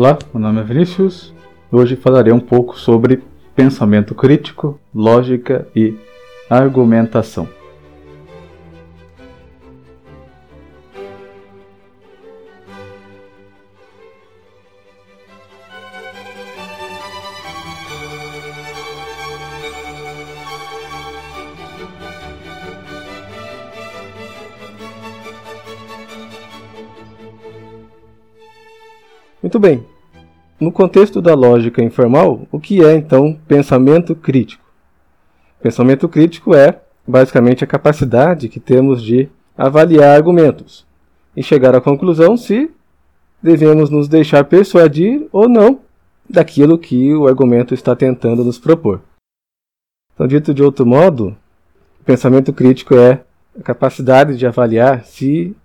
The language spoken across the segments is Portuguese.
Olá, meu nome é Vinícius. Hoje falarei um pouco sobre pensamento crítico, lógica e argumentação. Muito bem. No contexto da lógica informal, o que é então pensamento crítico? Pensamento crítico é basicamente a capacidade que temos de avaliar argumentos e chegar à conclusão se devemos nos deixar persuadir ou não daquilo que o argumento está tentando nos propor. Então, dito de outro modo, pensamento crítico é a capacidade de avaliar se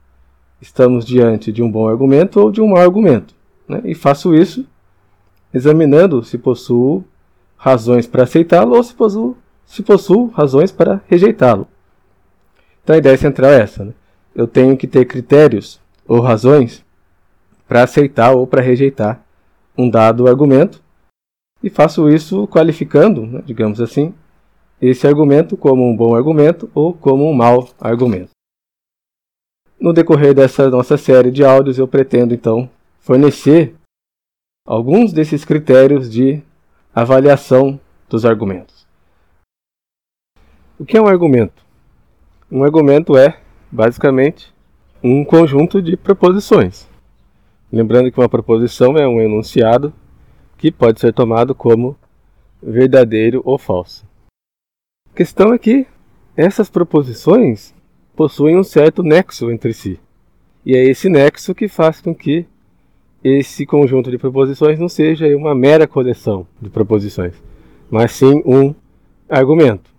estamos diante de um bom argumento ou de um mau argumento. Né? E faço isso examinando se possuo razões para aceitá-lo ou se possuo, se possuo razões para rejeitá-lo. Então a ideia central é essa. Né? Eu tenho que ter critérios ou razões para aceitar ou para rejeitar um dado argumento e faço isso qualificando, né, digamos assim, esse argumento como um bom argumento ou como um mau argumento. No decorrer dessa nossa série de áudios, eu pretendo então fornecer alguns desses critérios de avaliação dos argumentos. O que é um argumento? Um argumento é, basicamente, um conjunto de proposições. Lembrando que uma proposição é um enunciado que pode ser tomado como verdadeiro ou falso. A questão é que essas proposições possuem um certo nexo entre si. E é esse nexo que faz com que esse conjunto de proposições não seja uma mera coleção de proposições, mas sim um argumento.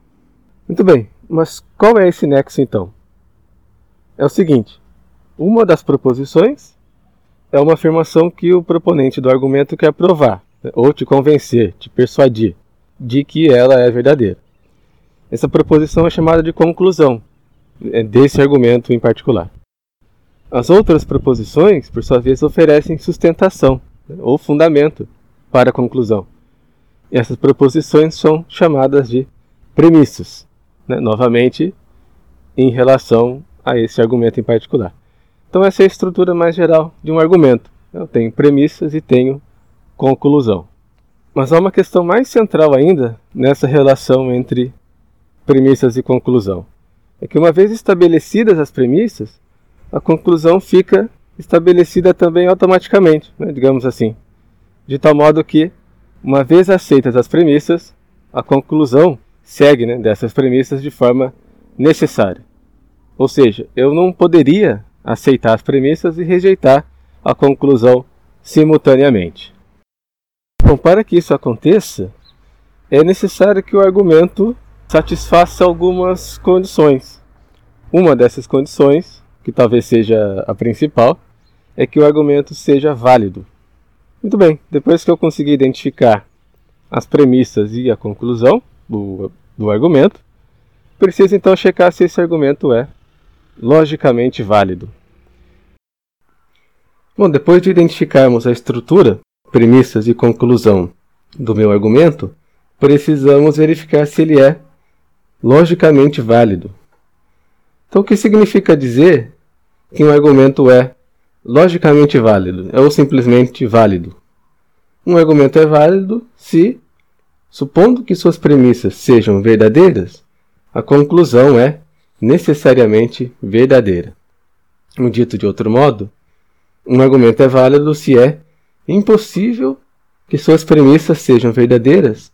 Muito bem, mas qual é esse nexo então? É o seguinte: uma das proposições é uma afirmação que o proponente do argumento quer provar, né, ou te convencer, te persuadir de que ela é verdadeira. Essa proposição é chamada de conclusão é, desse argumento em particular. As outras proposições, por sua vez, oferecem sustentação né, ou fundamento para a conclusão. E essas proposições são chamadas de premissas, né, novamente em relação a esse argumento em particular. Então, essa é a estrutura mais geral de um argumento. Eu tenho premissas e tenho conclusão. Mas há uma questão mais central ainda nessa relação entre premissas e conclusão. É que, uma vez estabelecidas as premissas, a conclusão fica estabelecida também automaticamente, né, digamos assim, de tal modo que, uma vez aceitas as premissas, a conclusão segue né, dessas premissas de forma necessária. Ou seja, eu não poderia aceitar as premissas e rejeitar a conclusão simultaneamente. Bom, para que isso aconteça, é necessário que o argumento satisfaça algumas condições. Uma dessas condições que talvez seja a principal, é que o argumento seja válido. Muito bem, depois que eu conseguir identificar as premissas e a conclusão do, do argumento, preciso então checar se esse argumento é logicamente válido. Bom, depois de identificarmos a estrutura, premissas e conclusão do meu argumento, precisamos verificar se ele é logicamente válido. Então, o que significa dizer que um argumento é logicamente válido é ou simplesmente válido. Um argumento é válido se, supondo que suas premissas sejam verdadeiras, a conclusão é necessariamente verdadeira. Um dito de outro modo, um argumento é válido se é impossível que suas premissas sejam verdadeiras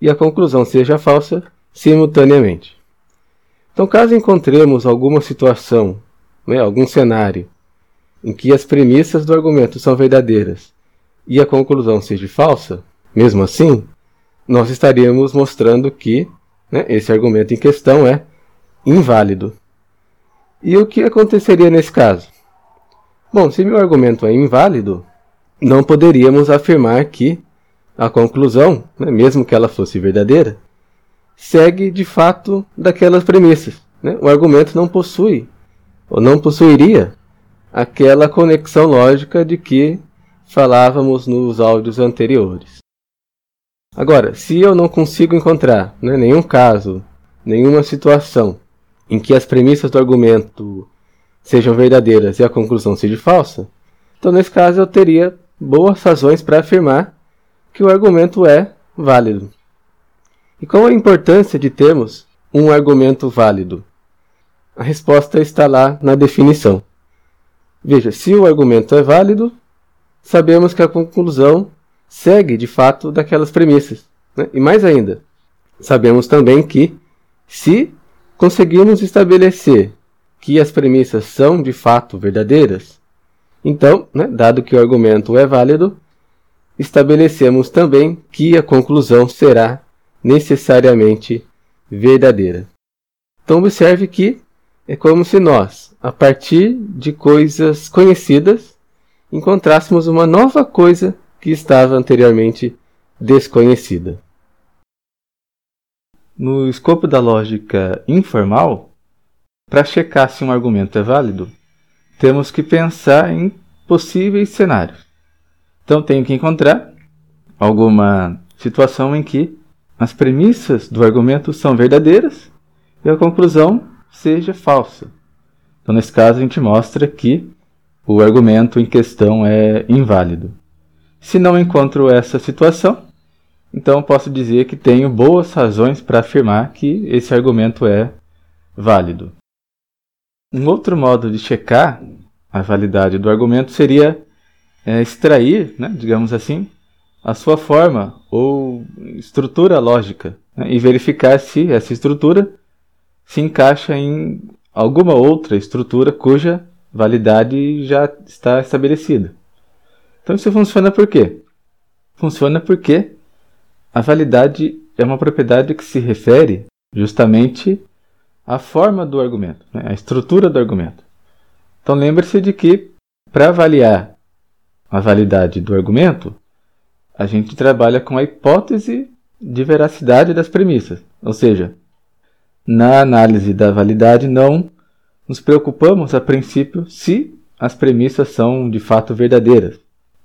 e a conclusão seja falsa simultaneamente. Então, caso encontremos alguma situação né, algum cenário em que as premissas do argumento são verdadeiras e a conclusão seja falsa, mesmo assim, nós estaríamos mostrando que né, esse argumento em questão é inválido. E o que aconteceria nesse caso? Bom, se meu argumento é inválido, não poderíamos afirmar que a conclusão, né, mesmo que ela fosse verdadeira, segue de fato daquelas premissas. Né? O argumento não possui ou não possuiria aquela conexão lógica de que falávamos nos áudios anteriores. Agora, se eu não consigo encontrar né, nenhum caso, nenhuma situação em que as premissas do argumento sejam verdadeiras e a conclusão seja falsa, então nesse caso eu teria boas razões para afirmar que o argumento é válido. E qual a importância de termos um argumento válido? A resposta está lá na definição. Veja, se o argumento é válido, sabemos que a conclusão segue de fato daquelas premissas. Né? E mais ainda, sabemos também que, se conseguirmos estabelecer que as premissas são de fato verdadeiras, então, né, dado que o argumento é válido, estabelecemos também que a conclusão será necessariamente verdadeira. Então, observe que é como se nós, a partir de coisas conhecidas, encontrássemos uma nova coisa que estava anteriormente desconhecida. No escopo da lógica informal, para checar se um argumento é válido, temos que pensar em possíveis cenários. Então, tenho que encontrar alguma situação em que as premissas do argumento são verdadeiras e a conclusão seja falsa. Então, nesse caso, a gente mostra que o argumento em questão é inválido. Se não encontro essa situação, então posso dizer que tenho boas razões para afirmar que esse argumento é válido. Um outro modo de checar a validade do argumento seria é, extrair, né, digamos assim, a sua forma ou estrutura lógica né, e verificar se essa estrutura se encaixa em alguma outra estrutura cuja validade já está estabelecida. Então isso funciona por quê? Funciona porque a validade é uma propriedade que se refere justamente à forma do argumento, né? à estrutura do argumento. Então lembre-se de que para avaliar a validade do argumento, a gente trabalha com a hipótese de veracidade das premissas. Ou seja, na análise da validade não nos preocupamos a princípio se as premissas são de fato verdadeiras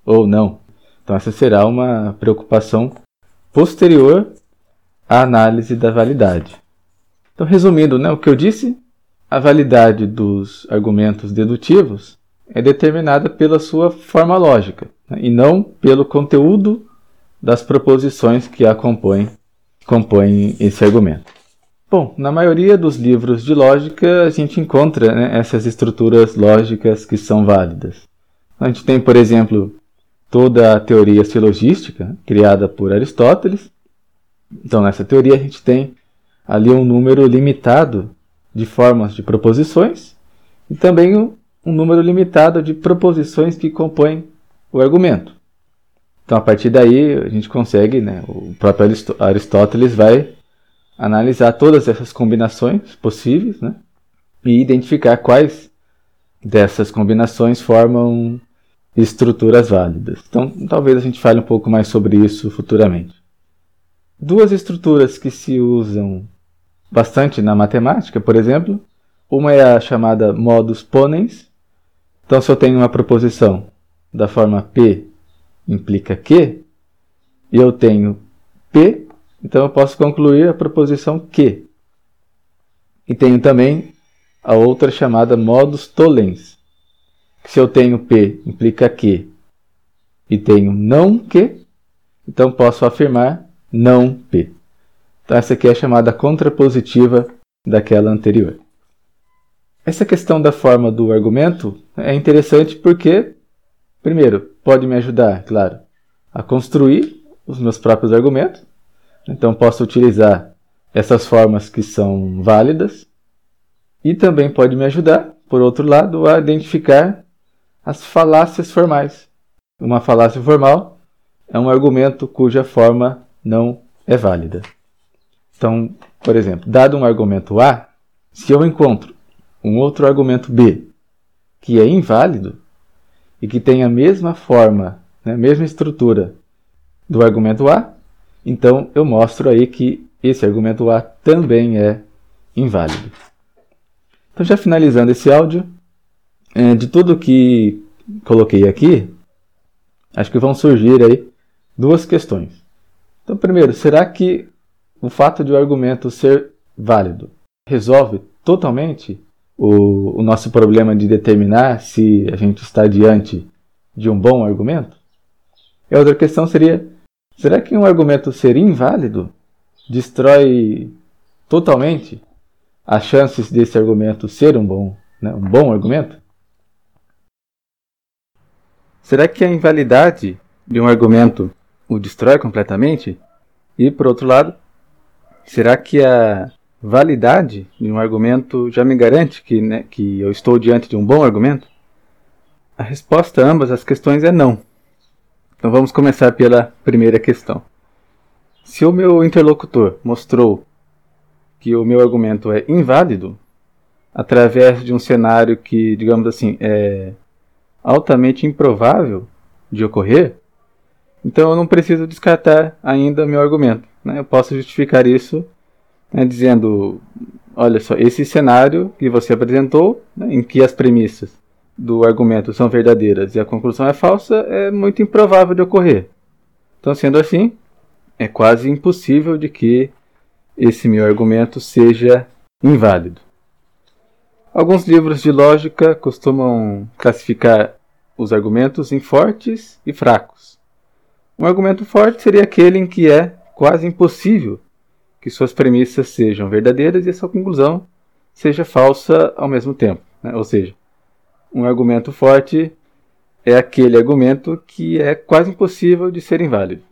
ou não. Então, essa será uma preocupação posterior à análise da validade. Então, resumindo né, o que eu disse, a validade dos argumentos dedutivos é determinada pela sua forma lógica né, e não pelo conteúdo das proposições que a compõem, compõem esse argumento. Bom, na maioria dos livros de lógica a gente encontra né, essas estruturas lógicas que são válidas. A gente tem, por exemplo, toda a teoria silogística criada por Aristóteles. Então, nessa teoria, a gente tem ali um número limitado de formas de proposições e também um, número limitado de proposições que compõem o argumento. Então, a partir daí, a gente consegue, né, o próprio Aristóteles vai analisar todas essas combinações possíveis né, e identificar quais dessas combinações formam estruturas válidas. Então, talvez a gente fale um pouco mais sobre isso futuramente. Duas estruturas que se usam bastante na matemática, por exemplo, uma é a chamada modus ponens. Então, se eu tenho uma proposição da forma P implica Q, e eu tenho P, então eu posso concluir a proposição Q. E tenho também a outra chamada modus tollens, se eu tenho P implica Q e tenho não Q, então posso afirmar não P. Então essa aqui é a chamada contrapositiva daquela anterior. Essa questão da forma do argumento é interessante porque, primeiro, pode me ajudar, claro, a construir os meus próprios argumentos. Então posso utilizar essas formas que são válidas. E também pode me ajudar, por outro lado, a identificar as falácias formais. Uma falácia formal é um argumento cuja forma não é válida. Então, por exemplo, dado um argumento A, se eu encontro um outro argumento B que é inválido e que tem a mesma forma, né, a mesma estrutura do argumento A, então eu mostro aí que esse argumento A também é inválido. Então, já finalizando esse áudio, é, de tudo que coloquei aqui, acho que vão surgir aí duas questões. Então, primeiro, será que o fato de o argumento ser válido resolve totalmente o, o nosso problema de determinar se a gente está diante de um bom argumento? E a outra questão seria: será que um argumento ser inválido destrói totalmente as chances desse argumento ser um bom, né, um bom argumento? Será que a invalidade de um argumento o destrói completamente? E, por outro lado, será que a validade de um argumento já me garante que, né, que eu estou diante de um bom argumento? A resposta a ambas as questões é não. Então vamos começar pela primeira questão. Se o meu interlocutor mostrou que o meu argumento é inválido, através de um cenário que, digamos assim, é altamente improvável de ocorrer, então eu não preciso descartar ainda meu argumento. Né? Eu posso justificar isso né, dizendo: olha só, esse cenário que você apresentou, né, em que as premissas do argumento são verdadeiras e a conclusão é falsa, é muito improvável de ocorrer. Então, sendo assim, é quase impossível de que esse meu argumento seja inválido. Alguns livros de lógica costumam classificar os argumentos em fortes e fracos. Um argumento forte seria aquele em que é quase impossível que suas premissas sejam verdadeiras e a sua conclusão seja falsa ao mesmo tempo. Né? Ou seja, um argumento forte é aquele argumento que é quase impossível de ser inválido.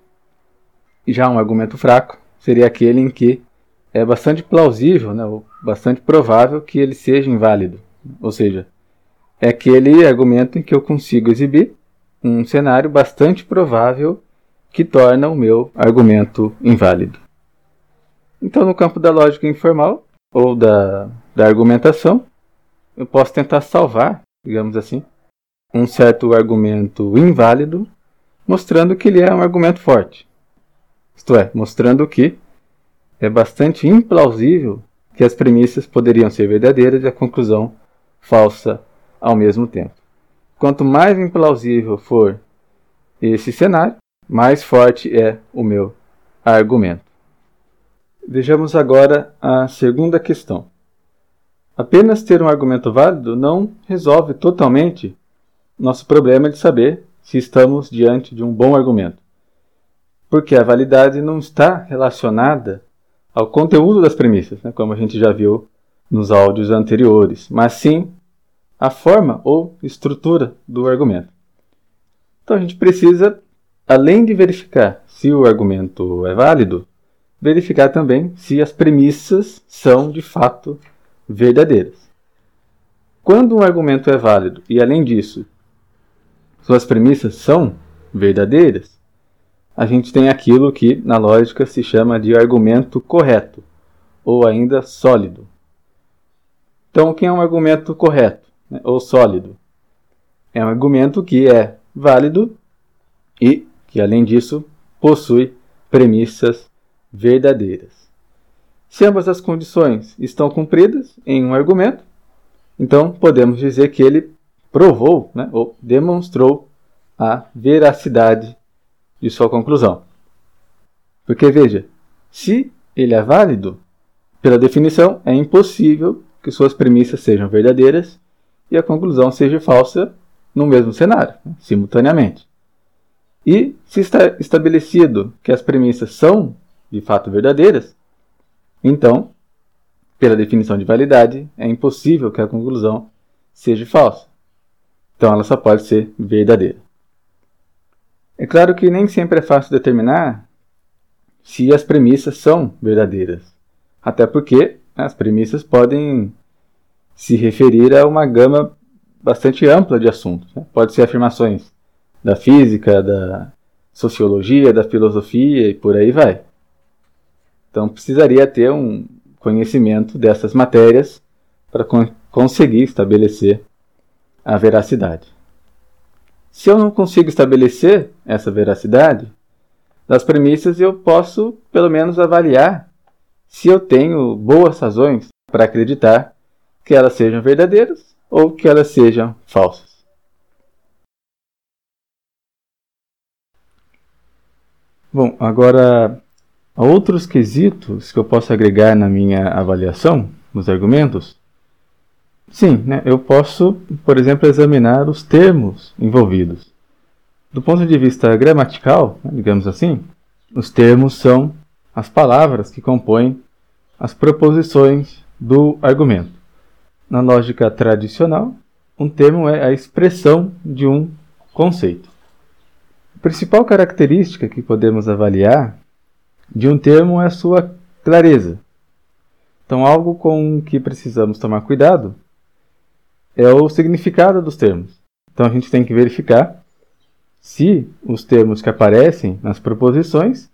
Já um argumento fraco seria aquele em que é bastante plausível, né, ou bastante provável que ele seja inválido. Ou seja, é aquele argumento em que eu consigo exibir um cenário bastante provável que torna o meu argumento inválido. Então, no campo da lógica informal ou da, da argumentação, eu posso tentar salvar, digamos assim, um certo argumento inválido, mostrando que ele é um argumento forte. Isto é, mostrando que é bastante implausível que as premissas poderiam ser verdadeiras e a conclusão falsa ao mesmo tempo. Quanto mais implausível for esse cenário, mais forte é o meu argumento. Vejamos agora a segunda questão. Apenas ter um argumento válido não resolve totalmente nosso problema de saber se estamos diante de um bom argumento, porque a validade não está relacionada ao conteúdo das premissas, né, como a gente já viu nos áudios anteriores, mas sim à forma ou estrutura do argumento. Então a gente precisa, além de verificar se o argumento é válido, verificar também se as premissas são de fato verdadeiras. Quando um argumento é válido e, além disso, suas premissas são verdadeiras, a gente tem aquilo que na lógica se chama de argumento correto, ou ainda sólido. Então, o que é um argumento correto né, ou sólido? É um argumento que é válido e que, além disso, possui premissas verdadeiras. Se ambas as condições estão cumpridas em um argumento, então podemos dizer que ele provou né, ou demonstrou a veracidade de sua conclusão. Porque veja, se ele é válido, pela definição, é impossível que suas premissas sejam verdadeiras e a conclusão seja falsa no mesmo cenário, né, simultaneamente. E se está estabelecido que as premissas são de fato verdadeiras, então, pela definição de validade, é impossível que a conclusão seja falsa. Então ela só pode ser verdadeira. É claro que nem sempre é fácil determinar se as premissas são verdadeiras. Até porque as premissas podem se referir a uma gama bastante ampla de assuntos. Né? Pode ser afirmações da física, da sociologia, da filosofia e por aí vai. Então precisaria ter um conhecimento dessas matérias para con conseguir estabelecer a veracidade. Se eu não consigo estabelecer essa veracidade das premissas, eu posso pelo menos avaliar se eu tenho boas razões para acreditar que elas sejam verdadeiras ou que elas sejam falsas. Bom, agora outros quesitos que eu posso agregar na minha avaliação, nos argumentos. Sim, né, eu posso, por exemplo, examinar os termos envolvidos. Do ponto de vista gramatical, né, digamos assim, os termos são as palavras que compõem as proposições do argumento. Na lógica tradicional, um termo é a expressão de um conceito. A principal característica que podemos avaliar de um termo é sua clareza. Então, algo com que precisamos tomar cuidado é o significado dos termos. Então, a gente tem que verificar se os termos que aparecem nas proposições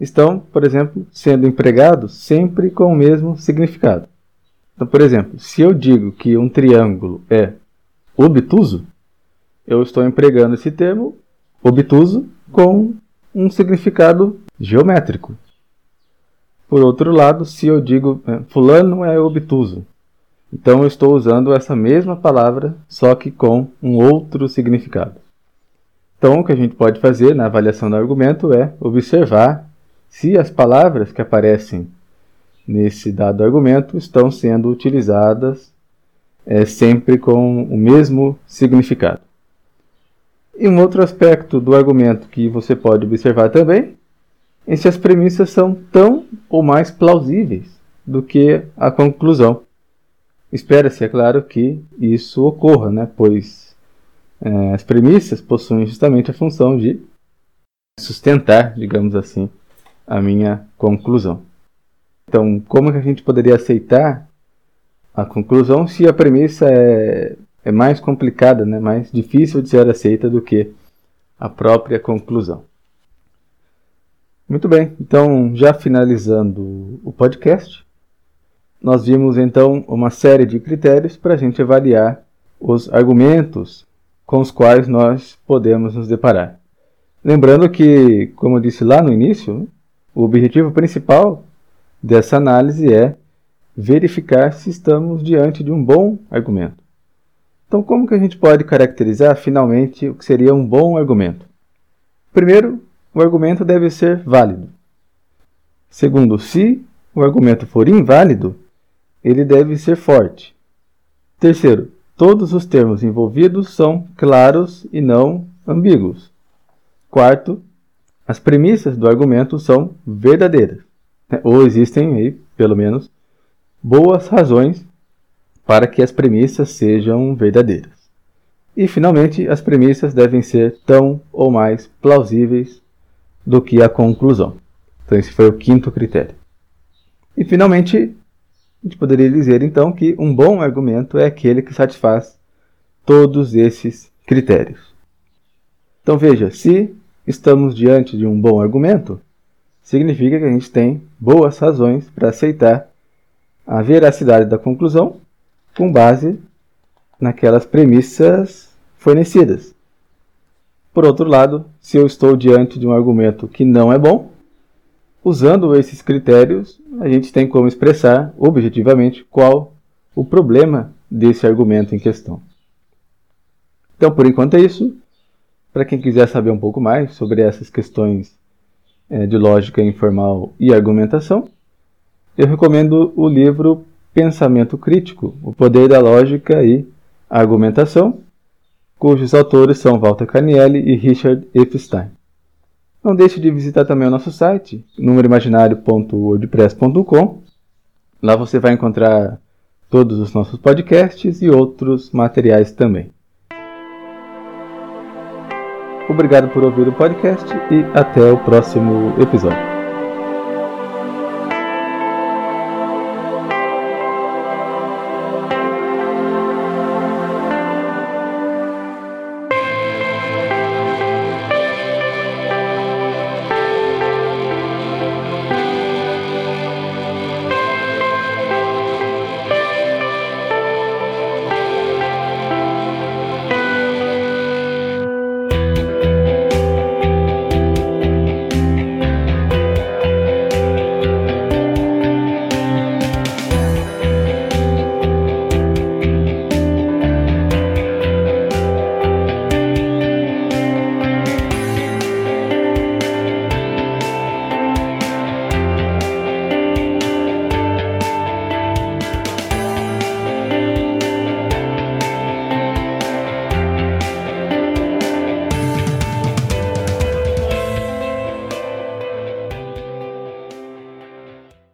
estão, por exemplo, sendo empregados sempre com o mesmo significado. Então, por exemplo, se eu digo que um triângulo é obtuso, eu estou empregando esse termo obtuso com um significado geométrico. Por outro lado, se eu digo é, fulano é obtuso, então eu estou usando essa mesma palavra, só que com um outro significado. Então, o que a gente pode fazer na avaliação do argumento é observar se as palavras que aparecem nesse dado argumento estão sendo utilizadas é, sempre com o mesmo significado. E um outro aspecto do argumento que você pode observar também é se as premissas são tão ou mais plausíveis do que a conclusão. Espera-se, é claro, que isso ocorra, né? pois é, as premissas possuem justamente a função de sustentar, digamos assim, a minha conclusão. Então, como que a gente poderia aceitar a conclusão se a premissa é é mais complicada, né, mais difícil de ser aceita do que a própria conclusão. Muito bem, então já finalizando o podcast, nós vimos então uma série de critérios para a gente avaliar os argumentos com os quais nós podemos nos deparar. Lembrando que, como eu disse lá no início, o objetivo principal dessa análise é verificar se estamos diante de um bom argumento. Então, como que a gente pode caracterizar finalmente o que seria um bom argumento? Primeiro, o argumento deve ser válido. Segundo, se o argumento for inválido, ele deve ser forte. Terceiro, todos os termos envolvidos são claros e não ambíguos. Quarto, as premissas do argumento são verdadeiras, né? ou existem aí, pelo menos, boas razões para que as premissas sejam verdadeiras. E, finalmente, as premissas devem ser tão ou mais plausíveis do que a conclusão. Então, esse foi o quinto critério. E, finalmente, a gente poderia dizer então que um bom argumento é aquele que satisfaz todos esses critérios. Então, veja, se estamos diante de um bom argumento, significa que a gente tem boas razões para aceitar a veracidade da conclusão com base naquelas premissas fornecidas. Por outro lado, se eu estou diante de um argumento que não é bom, usando esses critérios, a gente tem como expressar objetivamente qual o problema desse argumento em questão. Então, por enquanto é isso. Para quem quiser saber um pouco mais sobre essas questões é, de lógica informal e argumentação, eu recomendo o livro Pensamento Crítico, O Poder da Lógica e Argumentação, cujos autores são Walter Canielli e Richard Epstein. Não deixe de visitar também o nosso site, numeroimaginário.wordpress.com. Lá você vai encontrar todos os nossos podcasts e outros materiais também. Obrigado por ouvir o podcast e até o próximo episódio.